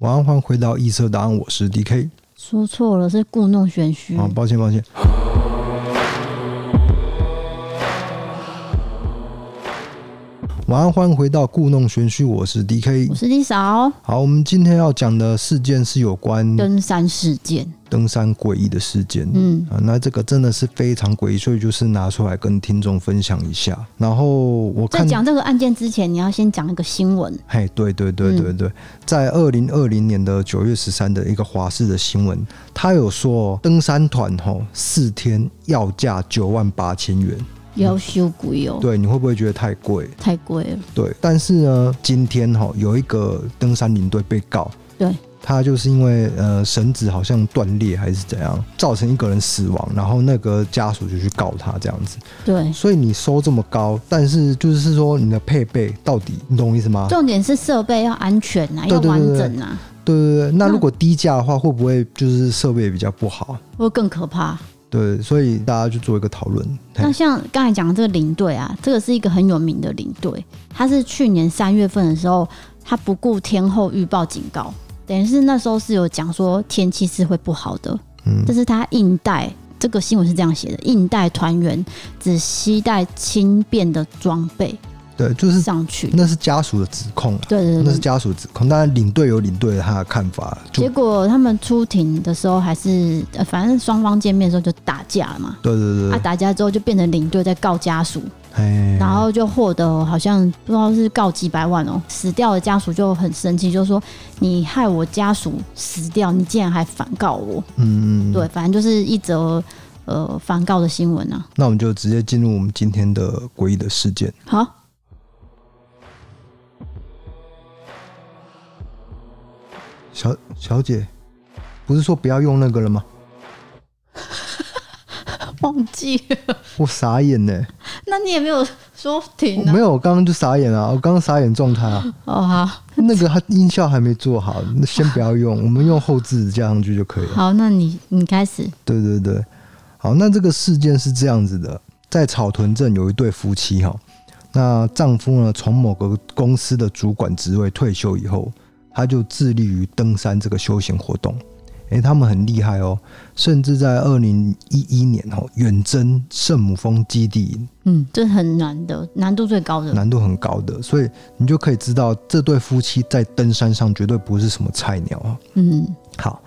晚安，欢迎回到异色答案，我是 DK。说错了，是故弄玄虚。啊，抱歉，抱歉。晚安，欢迎回到故弄玄虚，我是 DK，我是 D 嫂。好，我们今天要讲的事件是有关登山事件，登山诡异的事件。嗯啊，那这个真的是非常诡异，所以就是拿出来跟听众分享一下。然后我看在讲这个案件之前，你要先讲一个新闻。嘿，对对对对对，嗯、在二零二零年的九月十三的一个华视的新闻，他有说登山团吼四天要价九万八千元。要修贵哦，对，你会不会觉得太贵？太贵了。对，但是呢，今天哈有一个登山领队被告，对，他就是因为呃绳子好像断裂还是怎样，造成一个人死亡，然后那个家属就去告他这样子。对，所以你收这么高，但是就是说你的配备到底，你懂我意思吗？重点是设备要安全啊，要完整啊。对对对，那如果低价的话，会不会就是设备比较不好？会更可怕。对，所以大家去做一个讨论。那像刚才讲的这个领队啊，这个是一个很有名的领队，他是去年三月份的时候，他不顾天候预报警告，等于是那时候是有讲说天气是会不好的，嗯，但是他硬带这个新闻是这样写的，硬带团员只携带轻便的装备。对，就是上去，那是家属的指控。对对对，那是家属指控。当然，领队有领队的他的看法。结果他们出庭的时候，还是反正双方见面的时候就打架了嘛。对对对。啊，打架之后就变成领队在告家属，哎，然后就获得好像不知道是告几百万哦。死掉的家属就很生气，就说你害我家属死掉，你竟然还反告我。嗯嗯。对，反正就是一则呃反告的新闻啊。那我们就直接进入我们今天的诡异的事件。好。小小姐，不是说不要用那个了吗？忘记了，我傻眼呢。那你也没有说停啊？没有，我刚刚就傻眼啊！我刚刚傻眼状态啊。哦好，那个他音效还没做好，那先不要用，我们用后置加上去就可以了。好，那你你开始。对对对，好，那这个事件是这样子的，在草屯镇有一对夫妻哈，那丈夫呢从某个公司的主管职位退休以后。他就致力于登山这个休闲活动，哎、欸，他们很厉害哦，甚至在二零一一年哦远征圣母峰基地营，嗯，这很难的，难度最高的，难度很高的，所以你就可以知道这对夫妻在登山上绝对不是什么菜鸟啊。嗯，好。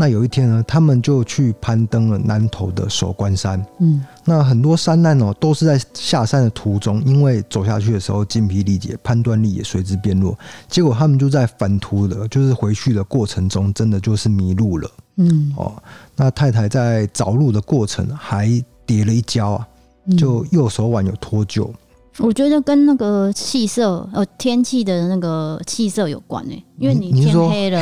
那有一天呢，他们就去攀登了南投的守关山。嗯，那很多山难哦，都是在下山的途中，因为走下去的时候精疲力竭，判断力也随之变弱。结果他们就在返途的，就是回去的过程中，真的就是迷路了。嗯，哦，那太太在找路的过程还跌了一跤啊，就右手腕有脱臼。我觉得跟那个气色，呃，天气的那个气色有关诶，因为你天黑了。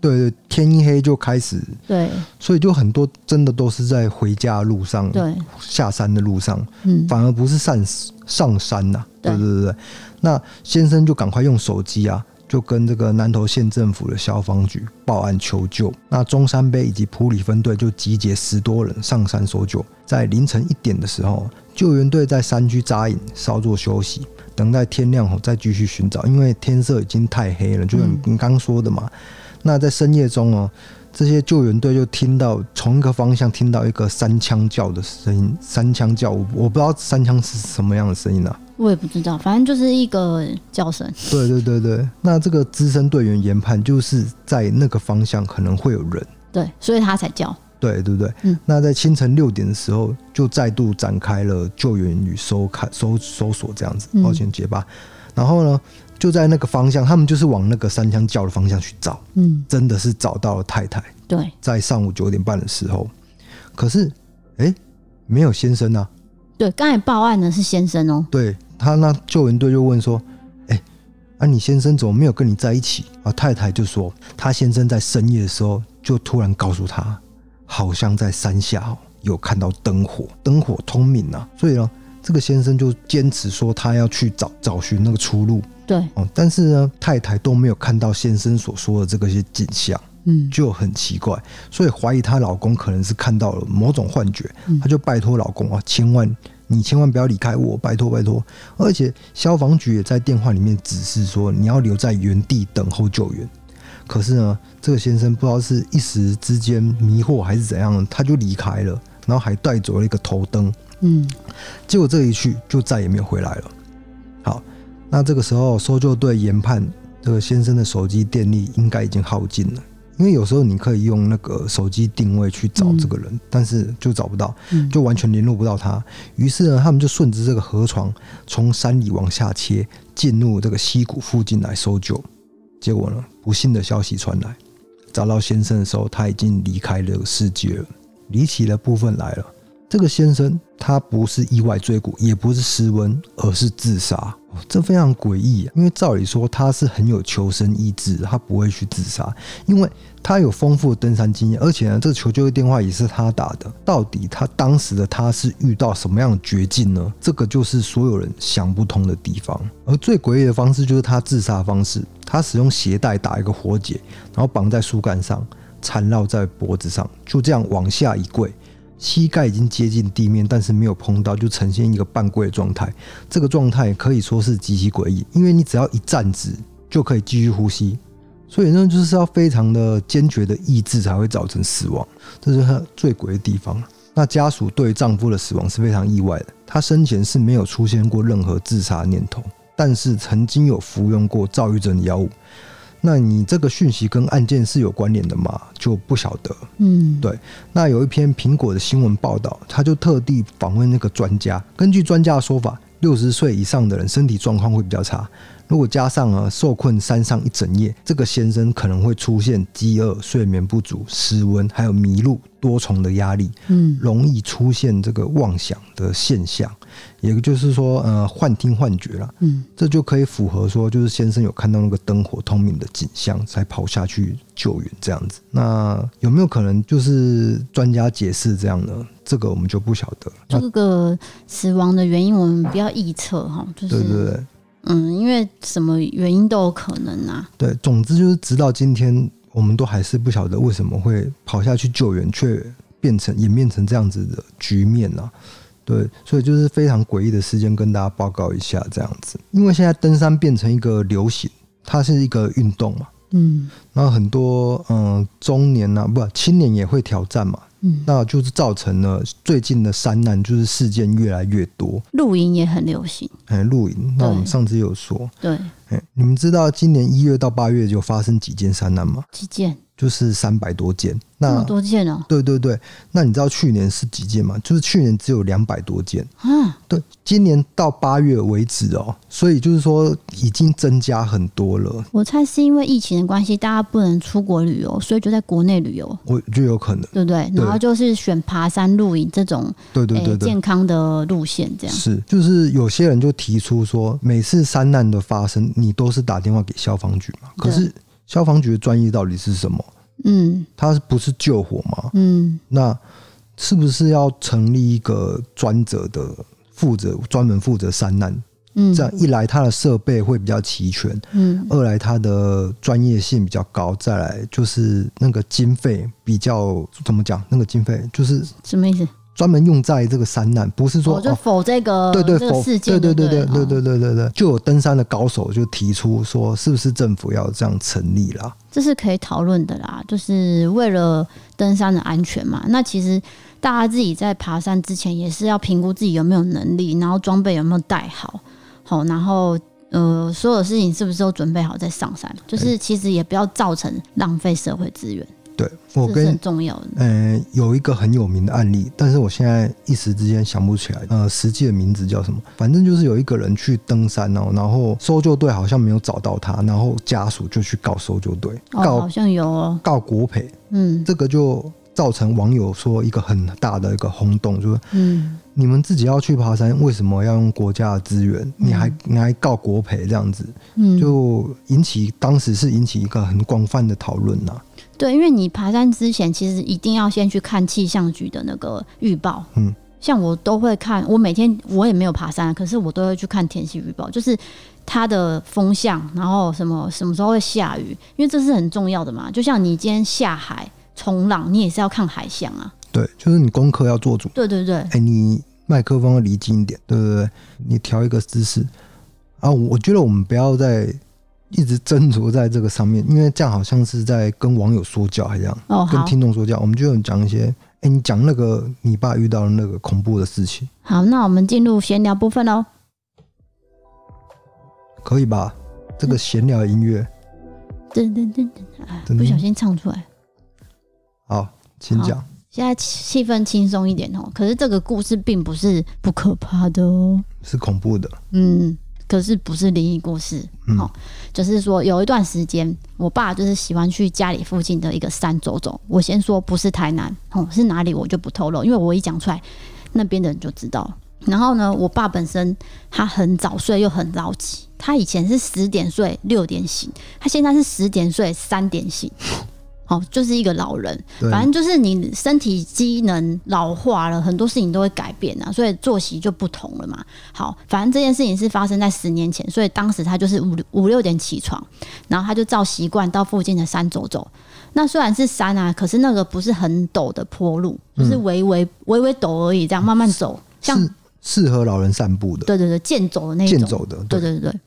对对，天一黑就开始，对，所以就很多真的都是在回家的路上，对，下山的路上，嗯，反而不是上上山呐、啊，对对对对。那先生就赶快用手机啊，就跟这个南投县政府的消防局报案求救。那中山杯以及普里分队就集结十多人上山搜救。在凌晨一点的时候，救援队在山区扎营，稍作休息，等待天亮后再继续寻找，因为天色已经太黑了，就像你刚刚说的嘛。嗯那在深夜中哦，这些救援队就听到从一个方向听到一个三枪叫的声音，三枪叫，我我不知道三枪是什么样的声音啊，我也不知道，反正就是一个叫声。对对对对，那这个资深队员研判就是在那个方向可能会有人，对，所以他才叫。对对对，嗯，那在清晨六点的时候就再度展开了救援与搜看搜搜索这样子，抱歉结巴，然后呢？就在那个方向，他们就是往那个三枪叫的方向去找，嗯，真的是找到了太太。对，在上午九点半的时候，可是，哎、欸，没有先生啊。对，刚才报案的是先生哦。对他，那救援队就问说，哎、欸，啊，你先生怎么没有跟你在一起？啊，太太就说，他先生在深夜的时候就突然告诉他，好像在山下有看到灯火，灯火通明啊。所以呢，这个先生就坚持说他要去找找寻那个出路。对，哦，但是呢，太太都没有看到先生所说的这个些景象，嗯，就很奇怪，所以怀疑她老公可能是看到了某种幻觉，她就拜托老公啊，千万你千万不要离开我，拜托拜托。而且消防局也在电话里面指示说，你要留在原地等候救援。可是呢，这个先生不知道是一时之间迷惑还是怎样，他就离开了，然后还带走了一个头灯。嗯，结果这一去就再也没有回来了。好，那这个时候搜救队研判，这个先生的手机电力应该已经耗尽了。因为有时候你可以用那个手机定位去找这个人，嗯、但是就找不到，就完全联络不到他。于、嗯、是呢，他们就顺着这个河床从山里往下切，进入这个溪谷附近来搜救。结果呢，不幸的消息传来，找到先生的时候，他已经离开了世界了。离奇的部分来了。这个先生他不是意外坠谷，也不是失温，而是自杀。这非常诡异啊！因为照理说他是很有求生意志，他不会去自杀，因为他有丰富的登山经验，而且呢，这个求救的电话也是他打的。到底他当时的他是遇到什么样的绝境呢？这个就是所有人想不通的地方。而最诡异的方式就是他自杀方式，他使用鞋带打一个活结，然后绑在树干上，缠绕在脖子上，就这样往下一跪。膝盖已经接近地面，但是没有碰到，就呈现一个半跪的状态。这个状态可以说是极其诡异，因为你只要一站直就可以继续呼吸，所以呢，就是要非常的坚决的意志才会造成死亡，这是他最诡的地方。那家属对丈夫的死亡是非常意外的，她生前是没有出现过任何自杀念头，但是曾经有服用过躁郁症的药物。那你这个讯息跟案件是有关联的吗？就不晓得。嗯，对。那有一篇苹果的新闻报道，他就特地访问那个专家。根据专家的说法，六十岁以上的人身体状况会比较差。如果加上啊受困山上一整夜，这个先生可能会出现饥饿、睡眠不足、失温，还有迷路，多重的压力，嗯，容易出现这个妄想的现象，也就是说，呃，幻听幻觉了，嗯，这就可以符合说，就是先生有看到那个灯火通明的景象，才跑下去救援这样子。那有没有可能就是专家解释这样呢？这个我们就不晓得。这个死亡的原因我们不要臆测哈，就是对对对。嗯，因为什么原因都有可能啊。对，总之就是直到今天，我们都还是不晓得为什么会跑下去救援，却变成演变成这样子的局面呢、啊？对，所以就是非常诡异的事件，跟大家报告一下这样子。因为现在登山变成一个流行，它是一个运动嘛，嗯，然后很多嗯中年呐、啊，不青年也会挑战嘛。嗯，那就是造成了最近的山难，就是事件越来越多。露营也很流行，哎，露营。那我们上次有说，对，哎，你们知道今年一月到八月就发生几件山难吗？几件？就是三百多件，那多件哦。对对对，那你知道去年是几件吗？就是去年只有两百多件。嗯，对，今年到八月为止哦，所以就是说已经增加很多了。我猜是因为疫情的关系，大家不能出国旅游，所以就在国内旅游。我觉得有可能，对不对？然后就是选爬山、露营这种，对对对对，健康的路线这样。是，就是有些人就提出说，每次山难的发生，你都是打电话给消防局嘛？可是。消防局的专业到底是什么？嗯，它不是救火吗？嗯，那是不是要成立一个专责的负责，专门负责山难？嗯，这样一来，它的设备会比较齐全，嗯，二来它的专业性比较高，再来就是那个经费比较怎么讲？那个经费就是什么意思？专门用在这个山难，不是说、哦、就否这个对对否事件对对对对对对对对对，就有登山的高手就提出说，是不是政府要这样成立啦？这是可以讨论的啦，就是为了登山的安全嘛。那其实大家自己在爬山之前也是要评估自己有没有能力，然后装备有没有带好，好，然后呃，所有事情是不是都准备好再上山？就是其实也不要造成浪费社会资源。对，我跟很重要的，呃，有一个很有名的案例，但是我现在一时之间想不起来，呃，实际的名字叫什么？反正就是有一个人去登山哦，然后搜救队好像没有找到他，然后家属就去告搜救队，告、哦、好像有哦，告国赔，嗯，这个就造成网友说一个很大的一个轰动，就是，嗯，你们自己要去爬山，为什么要用国家的资源？你还你还告国赔这样子，嗯，就引起当时是引起一个很广泛的讨论呐。对，因为你爬山之前，其实一定要先去看气象局的那个预报。嗯，像我都会看，我每天我也没有爬山，可是我都会去看天气预报，就是它的风向，然后什么什么时候会下雨，因为这是很重要的嘛。就像你今天下海冲浪，你也是要看海象啊。对，就是你功课要做足。对对对。哎，你麦克风要离近一点，对对对，你调一个姿势啊。我觉得我们不要再。一直斟酌在这个上面，因为这样好像是在跟网友说教一样，哦，跟听众说教。我们就讲一些，哎、欸，你讲那个你爸遇到的那个恐怖的事情。好，那我们进入闲聊部分喽。可以吧？这个闲聊音乐，噔噔噔噔，不小心唱出来。好，请讲。现在气氛轻松一点哦。可是这个故事并不是不可怕的哦，是恐怖的。嗯。可是不是灵异故事，哦、嗯，就是说有一段时间，我爸就是喜欢去家里附近的一个山走走。我先说不是台南，哦，是哪里我就不透露，因为我一讲出来，那边的人就知道。然后呢，我爸本身他很早睡又很早起，他以前是十点睡六点醒，他现在是十点睡三点醒。哦，就是一个老人，反正就是你身体机能老化了，很多事情都会改变啊，所以作息就不同了嘛。好，反正这件事情是发生在十年前，所以当时他就是五五六点起床，然后他就照习惯到附近的山走走。那虽然是山啊，可是那个不是很陡的坡路，就是微微微微陡而已，这样慢慢走，像适合老人散步的。对对对，健走的那种。健走的。对对对对。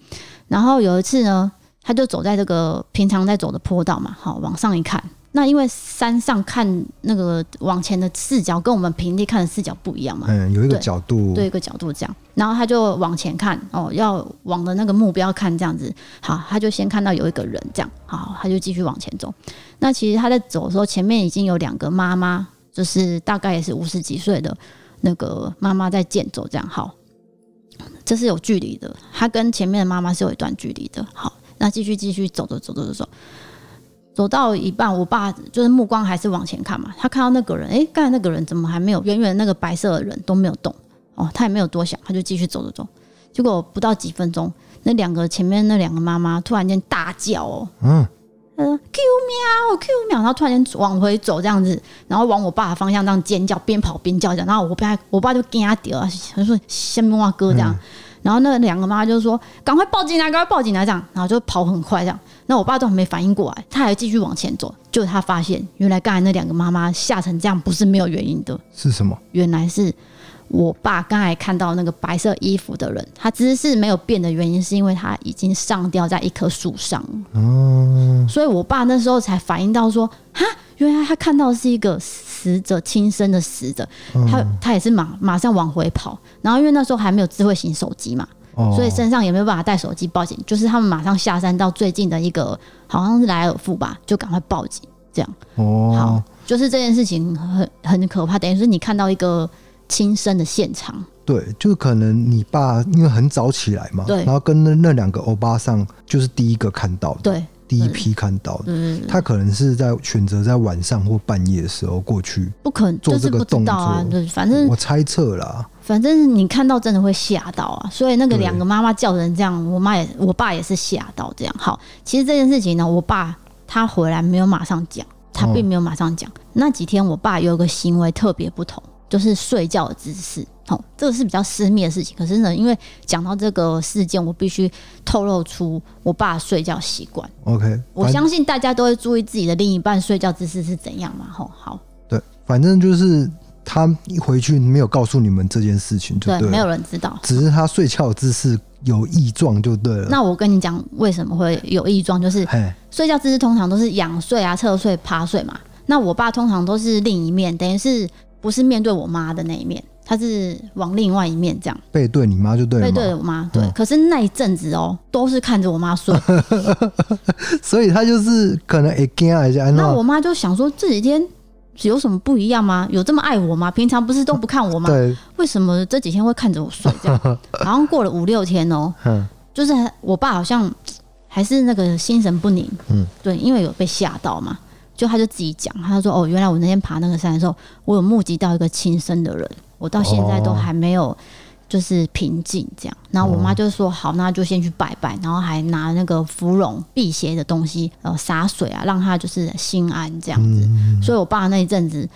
然后有一次呢。他就走在这个平常在走的坡道嘛，好，往上一看，那因为山上看那个往前的视角跟我们平地看的视角不一样嘛，嗯，有一个角度，对，一个角度这样，然后他就往前看，哦，要往的那个目标看这样子，好，他就先看到有一个人这样，好，他就继续往前走。那其实他在走的时候，前面已经有两个妈妈，就是大概也是五十几岁的那个妈妈在健走这样，好，这是有距离的，他跟前面的妈妈是有一段距离的，好。那继续继续走走走走走，走，走到一半，我爸就是目光还是往前看嘛。他看到那个人，哎、欸，刚才那个人怎么还没有？远远那个白色的人都没有动哦，他也没有多想，他就继续走走走。结果不到几分钟，那两个前面那两个妈妈突然间大叫哦，嗯，他说 “Q 喵，Q 喵”，然后突然间往回走这样子，然后往我爸的方向这样尖叫，边跑边叫这样，然后我爸我爸就惊他掉啊，他说“先摸啊哥”这样。嗯然后那两个妈妈就说：“赶快报警啊，赶快报警啊！”这样，然后就跑很快这样。那我爸都还没反应过来，他还继续往前走。就他发现，原来刚才那两个妈妈吓成这样，不是没有原因的。是什么？原来是我爸刚才看到那个白色衣服的人，他姿势没有变的原因，是因为他已经上吊在一棵树上。哦。所以我爸那时候才反应到说：“哈，原来他看到是一个。”死者亲生的死者，他他也是马马上往回跑，然后因为那时候还没有智慧型手机嘛，所以身上也没有办法带手机报警，就是他们马上下山到最近的一个好像是莱尔富吧，就赶快报警，这样。哦，好，就是这件事情很很可怕，等于是你看到一个亲生的现场。对，就是可能你爸因为很早起来嘛，对，然后跟那那两个欧巴桑就是第一个看到的，对。第一批看到的，他可能是在选择在晚上或半夜的时候过去，不可能做这个动作啊。对，反正我猜测啦，反正你看到真的会吓到啊。所以那个两个妈妈叫人这样，我妈也，我爸也是吓到这样。好，其实这件事情呢，我爸他回来没有马上讲，他并没有马上讲。那几天我爸有个行为特别不同。就是睡觉的姿势，好，这个是比较私密的事情。可是呢，因为讲到这个事件，我必须透露出我爸睡觉习惯。OK，我相信大家都会注意自己的另一半睡觉姿势是怎样嘛。吼，好，对，反正就是他一回去没有告诉你们这件事情就没有人知道，只是他睡觉的姿势有异状就对了。那我跟你讲，为什么会有异状？就是睡觉姿势通常都是仰睡啊、侧睡、趴睡嘛。那我爸通常都是另一面，等于是。不是面对我妈的那一面，他是往另外一面这样背对你妈就对了，背对我妈对。嗯、可是那一阵子哦、喔，都是看着我妈睡，所以他就是可能会惊一下。那我妈就想说，这几天有什么不一样吗？有这么爱我吗？平常不是都不看我吗？对，为什么这几天会看着我睡？这样，好像过了五六天哦、喔，就是我爸好像还是那个心神不宁，嗯，对，因为有被吓到嘛。就他就自己讲，他说：“哦，原来我那天爬那个山的时候，我有目击到一个亲生的人，我到现在都还没有就是平静这样。”然后我妈就说：“好，那就先去拜拜，然后还拿那个芙蓉辟邪的东西，呃，洒水啊，让他就是心安这样子。”所以，我爸那一阵子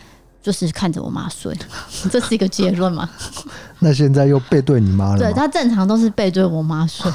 就是看着我妈睡，这是一个结论吗？那现在又背对你妈了？对，他正常都是背对我妈睡。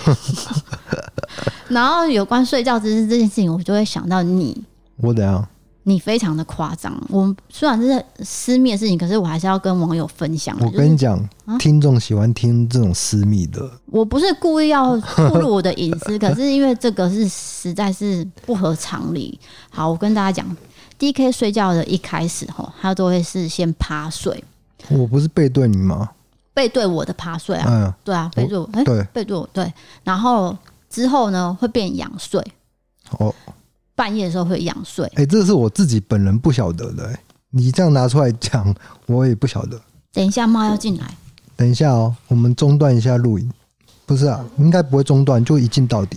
然后有关睡觉姿势这件事情，我就会想到你。我怎样？你非常的夸张。我们虽然是私密的事情，可是我还是要跟网友分享。我跟你讲，就是啊、听众喜欢听这种私密的。我不是故意要暴露我的隐私，可是因为这个是实在是不合常理。好，我跟大家讲，DK 睡觉的一开始吼，他都会是先趴睡。我不是背对你吗？背对我的趴睡啊，嗯、对啊，背对我，哎、欸，对，背对我，对。然后之后呢，会变仰睡。哦。半夜的时候会仰睡，哎、欸，这是我自己本人不晓得的、欸，你这样拿出来讲，我也不晓得。等一下，猫要进来。等一下哦，我们中断一下录音。不是啊，应该不会中断，就一镜到底。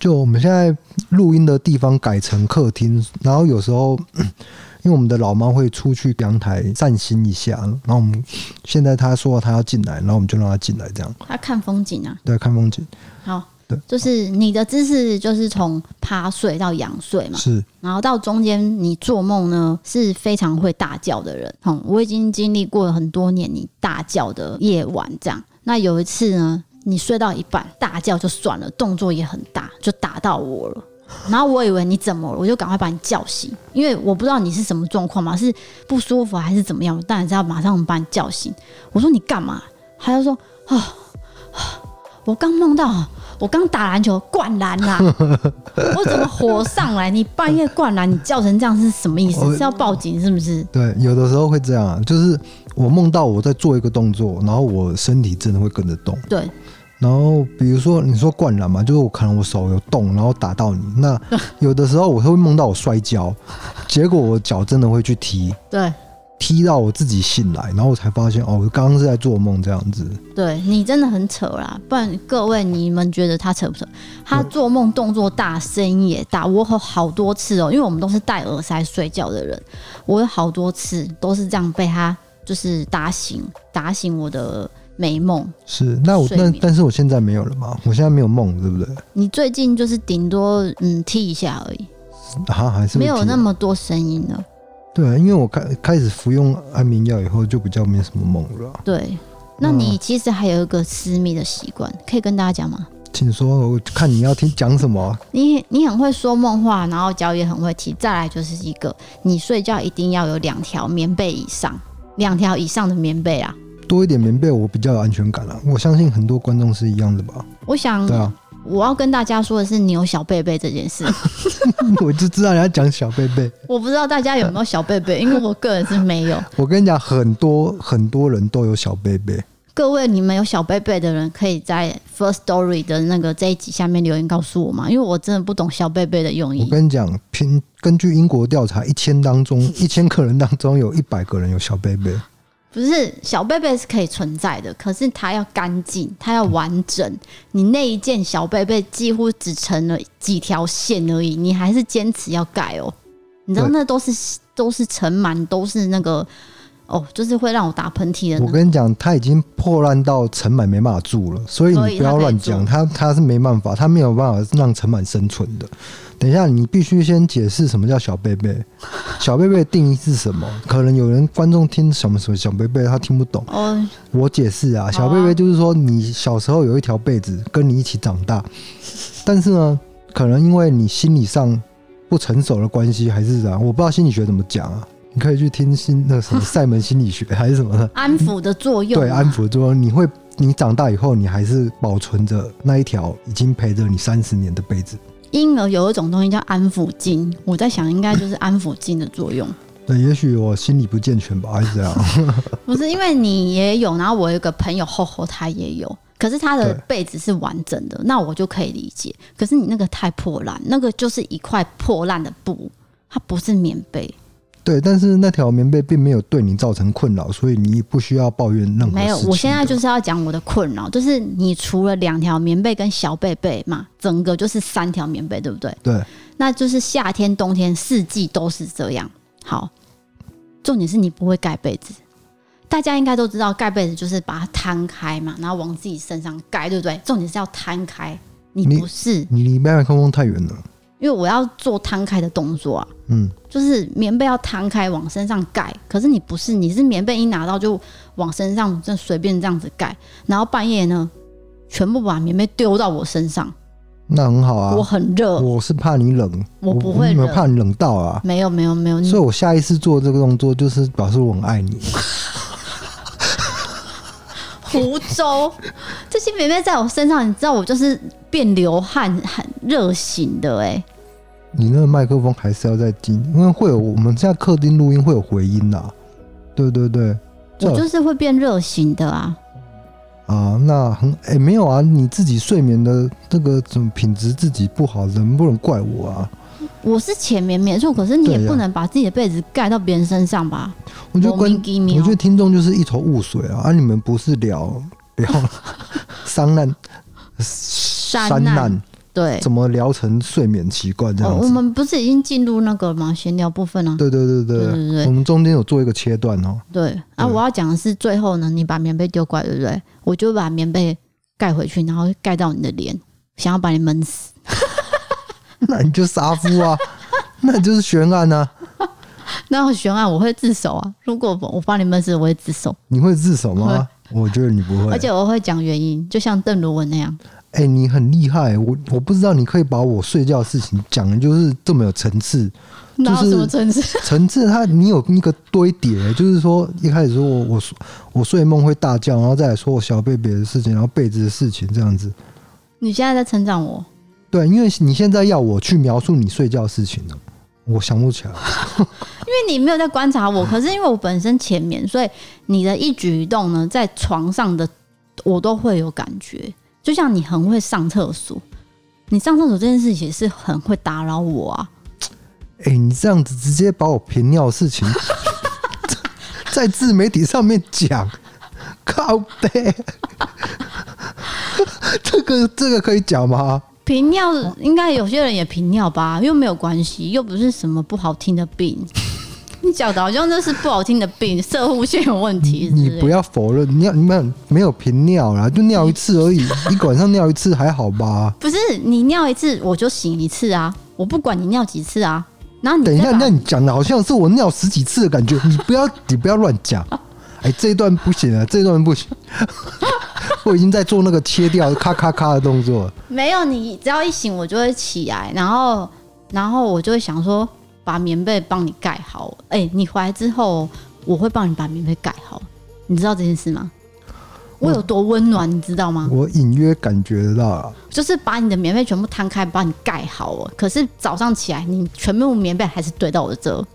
就我们现在录音的地方改成客厅，然后有时候 因为我们的老猫会出去阳台散心一下，然后我们现在他说他要进来，然后我们就让他进来，这样。他看风景啊？对，看风景。好。就是你的姿势，就是从趴睡到仰睡嘛，是，然后到中间你做梦呢是非常会大叫的人，嗯，我已经经历过了很多年你大叫的夜晚，这样。那有一次呢，你睡到一半大叫就算了，动作也很大，就打到我了。然后我以为你怎么了，我就赶快把你叫醒，因为我不知道你是什么状况嘛，是不舒服还是怎么样，我当然是要马上把你叫醒。我说你干嘛？他就说啊，我刚梦到。我刚打篮球灌篮啦，我怎么火上来？你半夜灌篮，你叫成这样是什么意思？是要报警是不是？对，有的时候会这样啊，就是我梦到我在做一个动作，然后我身体真的会跟着动。对。然后比如说你说灌篮嘛，就是我可能我手有动，然后打到你。那 有的时候我会梦到我摔跤，结果我脚真的会去踢。对。踢到我自己醒来，然后我才发现哦，我刚刚是在做梦这样子。对，你真的很扯啦，不然各位你们觉得他扯不扯？他做梦动作大，声音也大。我有好多次哦，因为我们都是戴耳塞睡觉的人，我有好多次都是这样被他就是打醒，打醒我的美梦。是，那我那但是我现在没有了嘛？我现在没有梦，对不对？你最近就是顶多嗯踢一下而已，啊，还是没有那么多声音了。对啊，因为我开开始服用安眠药以后，就比较没什么梦了。对，那你其实还有一个私密的习惯，可以跟大家讲吗？请说，我看你要听讲什么。你你很会说梦话，然后脚也很会踢。再来就是一个，你睡觉一定要有两条棉被以上，两条以上的棉被啊。多一点棉被，我比较有安全感啊。我相信很多观众是一样的吧？我想，对啊。我要跟大家说的是，你有小贝贝这件事，我就知道你要讲小贝贝。我不知道大家有没有小贝贝，因为我个人是没有。我跟你讲，很多很多人都有小贝贝。各位，你们有小贝贝的人，可以在 First Story 的那个这一集下面留言告诉我嘛？因为我真的不懂小贝贝的用意。我跟你讲，凭根据英国调查，一千当中，一千个人当中有一百个人有小贝贝。不是小贝贝是可以存在的，可是它要干净，它要完整。你那一件小贝贝几乎只成了几条线而已，你还是坚持要盖哦。你知道那都是都是尘螨，都是那个哦，就是会让我打喷嚏的。我跟你讲，他已经破烂到尘螨没办法住了，所以你不要乱讲。他他是没办法，他没有办法让尘螨生存的。等一下，你必须先解释什么叫小贝贝。小贝贝的定义是什么？可能有人观众听什么什么小贝贝，他听不懂。哦，我解释啊，小贝贝就是说你小时候有一条被子跟你一起长大，但是呢，可能因为你心理上不成熟的关系，还是怎样，我不知道心理学怎么讲啊。你可以去听心那什么赛门心理学还是什么的，安抚的作用。对，安抚的作用，你会你长大以后，你还是保存着那一条已经陪着你三十年的被子。婴儿有一种东西叫安抚巾，我在想应该就是安抚巾的作用。对，也许我心理不健全吧，还是这样。不是，因为你也有，然后我有一个朋友厚厚他也有，可是他的被子是完整的，那我就可以理解。可是你那个太破烂，那个就是一块破烂的布，它不是棉被。对，但是那条棉被并没有对你造成困扰，所以你不需要抱怨任何。没有，我现在就是要讲我的困扰，就是你除了两条棉被跟小被被嘛，整个就是三条棉被，对不对？对，那就是夏天、冬天四季都是这样。好，重点是你不会盖被子，大家应该都知道盖被子就是把它摊开嘛，然后往自己身上盖，对不对？重点是要摊开，你不是你离麦克风太远了。因为我要做摊开的动作啊，嗯，就是棉被要摊开往身上盖，可是你不是，你是棉被一拿到就往身上就随便这样子盖，然后半夜呢，全部把棉被丢到我身上，那很好啊。我很热，我是怕你冷，我不会没有怕你冷到啊。没有没有没有，所以我下一次做这个动作就是表示我很爱你。湖州这些棉被在我身上，你知道我就是变流汗很热醒的哎、欸。你那个麦克风还是要再近，因为会有我们现在客厅录音会有回音呐。对对对，我就是会变热型的啊。啊，那很哎、欸，没有啊，你自己睡眠的这个怎么品质自己不好，能不能怪我啊？我是浅眠没错，可是你也不能把自己的被子盖到别人身上吧？我觉得观，我觉得听众就是一头雾水啊！啊，你们不是聊聊商难山难？对，怎么聊成睡眠习惯这样子？哦，我们不是已经进入那个吗？闲聊部分啊？对对对对对对对，我们中间有做一个切断哦。对啊，我要讲的是最后呢，你把棉被丢过来，对不对？我就把棉被盖回去，然后盖到你的脸，想要把你闷死。那你就杀夫啊？那你就是悬案啊？那悬案我会自首啊！如果我把你闷死，我会自首。你会自首吗？我觉得你不会，而且我会讲原因，就像邓如文那样。哎、欸，你很厉害，我我不知道你可以把我睡觉的事情讲的就是这么有层次，哪有什么层次？层次，它你有一个堆叠，就是说一开始说我我我睡梦会大叫，然后再来说我小贝贝的事情，然后被子的事情这样子。你现在在成长我？对，因为你现在要我去描述你睡觉的事情呢，我想不起来。因为你没有在观察我，可是因为我本身浅眠，所以你的一举一动呢，在床上的我都会有感觉。就像你很会上厕所，你上厕所这件事情是很会打扰我啊。哎、欸，你这样子直接把我频尿的事情 在自媒体上面讲，靠背，这个这个可以讲吗？频尿应该有些人也频尿吧，又没有关系，又不是什么不好听的病。你讲的好像那是不好听的病，摄护腺有问题？你不要否认，尿你们没有频尿啦，就尿一次而已，一个晚上尿一次还好吧？不是你尿一次我就醒一次啊，我不管你尿几次啊。然后你等一下，那你讲的好像是我尿十几次的感觉，你不要 你不要乱讲。哎、欸，这一段不行啊，这一段不行，我已经在做那个切掉咔咔咔的动作。没有，你只要一醒我就会起来，然后然后我就会想说。把棉被帮你盖好，哎、欸，你回来之后，我会帮你把棉被盖好，你知道这件事吗？我有多温暖，你知道吗？我隐约感觉得到了，就是把你的棉被全部摊开，帮你盖好哦。可是早上起来，你全部棉被还是堆到我的这。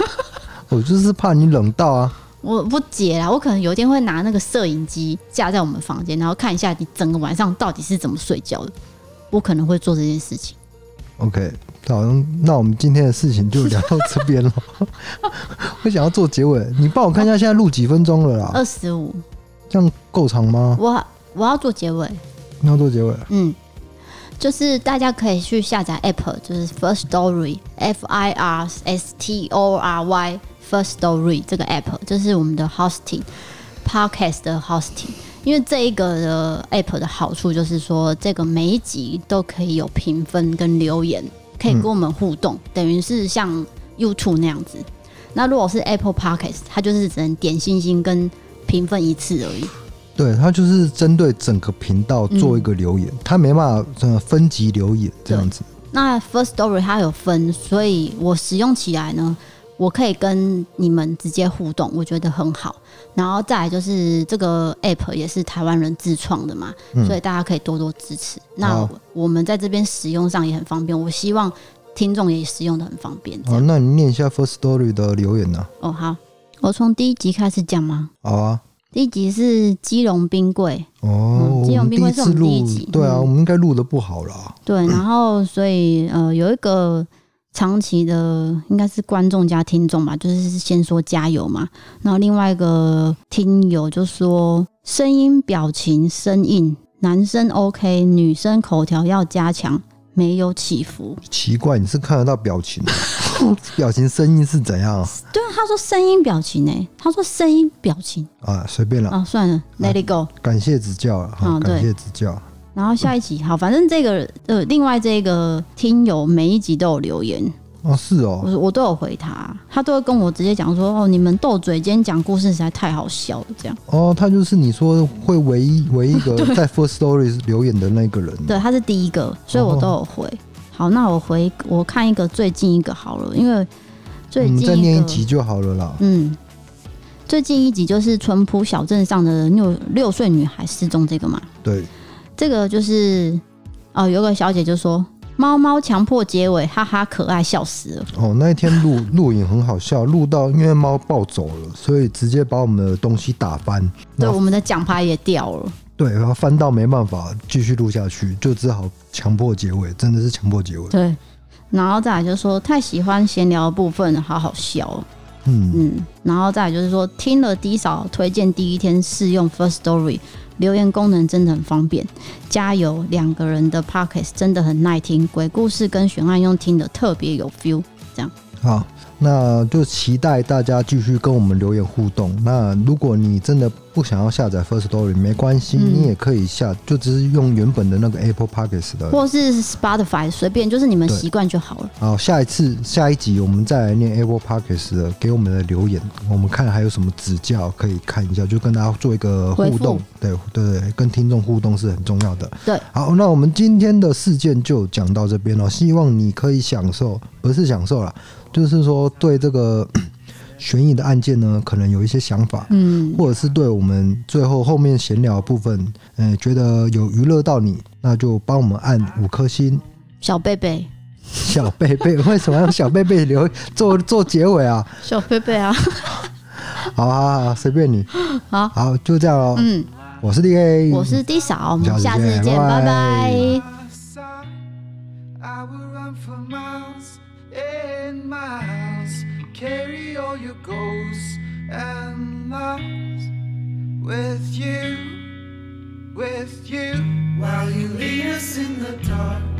我就是怕你冷到啊！我不解啦，我可能有一天会拿那个摄影机架在我们房间，然后看一下你整个晚上到底是怎么睡觉的。我可能会做这件事情。OK。好，那我们今天的事情就聊到这边了。我想要做结尾，你帮我看一下现在录几分钟了啦？二十五，这样够长吗？我我要做结尾，你要做结尾？嗯，就是大家可以去下载 App，就是 First Story，F I R S T O R Y，First Story 这个 App，就是我们的 Hosting Podcast 的 Hosting。因为这一个的 App 的好处就是说，这个每一集都可以有评分跟留言。可以跟我们互动，嗯、等于是像 YouTube 那样子。那如果是 Apple Podcast，它就是只能点星星跟评分一次而已。对，它就是针对整个频道做一个留言，它、嗯、没办法分级留言这样子。那 First Story 它有分，所以我使用起来呢。我可以跟你们直接互动，我觉得很好。然后再来就是这个 app 也是台湾人自创的嘛，嗯，所以大家可以多多支持。那我们在这边使用上也很方便，我希望听众也使用的很方便。好，那你念一下 First Story 的留言呢？哦，好，我从第一集开始讲吗？好啊。第一集是基隆冰柜哦，嗯，基隆冰柜是我们第一集。对啊，我们应该录的不好啦。对，然后所以呃有一个。长期的应该是观众加听众吧，就是先说加油嘛，然后另外一个听友就说声音表情生硬，男生 OK，女生口条要加强，没有起伏。奇怪，你是看得到表情的？表情声音是怎样？对啊，他说声音表情呢，他说声音表情啊，随便了啊，算了，Let it go，感谢指教啊，感谢指教。然后下一集好，反正这个呃，另外这个听友每一集都有留言，哦，是哦，我我都有回他，他都会跟我直接讲说，哦，你们斗嘴今天讲故事实在太好笑了，这样。哦，他就是你说会唯一唯一一个 在 First Story 留言的那个人。对，他是第一个，所以我都有回。哦、好，那我回我看一个最近一个好了，因为最近再念一集就好了啦。嗯，最近一集就是淳朴小镇上的六六岁女孩失踪这个嘛。对，这个就是哦，有个小姐就说。猫猫强迫结尾，哈哈，可爱，笑死了。哦，那一天录 录影很好笑，录到因为猫暴走了，所以直接把我们的东西打翻。对，我们的奖牌也掉了。对，然后翻到没办法继续录下去，就只好强迫结尾，真的是强迫结尾。对，然后再来就是说太喜欢闲聊的部分，好好笑。嗯嗯，然后再就是说听了低扫推荐第一天试用 First Story。留言功能真的很方便，加油！两个人的 Pockets 真的很耐听，鬼故事跟悬案用听的特别有 feel，这样。好。那就期待大家继续跟我们留言互动。那如果你真的不想要下载 First Story，没关系，嗯、你也可以下，就只是用原本的那个 Apple Pockets 的，或是 Spotify，随便，就是你们习惯就好了。好，下一次下一集我们再来念 Apple Pockets 的给我们的留言，我们看还有什么指教可以看一下，就跟大家做一个互动。对对对，跟听众互动是很重要的。对，好，那我们今天的事件就讲到这边了，希望你可以享受，不是享受了。就是说，对这个 悬疑的案件呢，可能有一些想法，嗯，或者是对我们最后后面闲聊的部分，嗯、呃，觉得有娱乐到你，那就帮我们按五颗星。小贝贝，小贝贝，为什么要小贝贝留？做做结尾啊？小贝贝啊，好好好，随便你，好，好，就这样喽。嗯，我是 D A，我是 D 嫂，我们下次见，拜拜。With you, with you, while you lead us in the dark.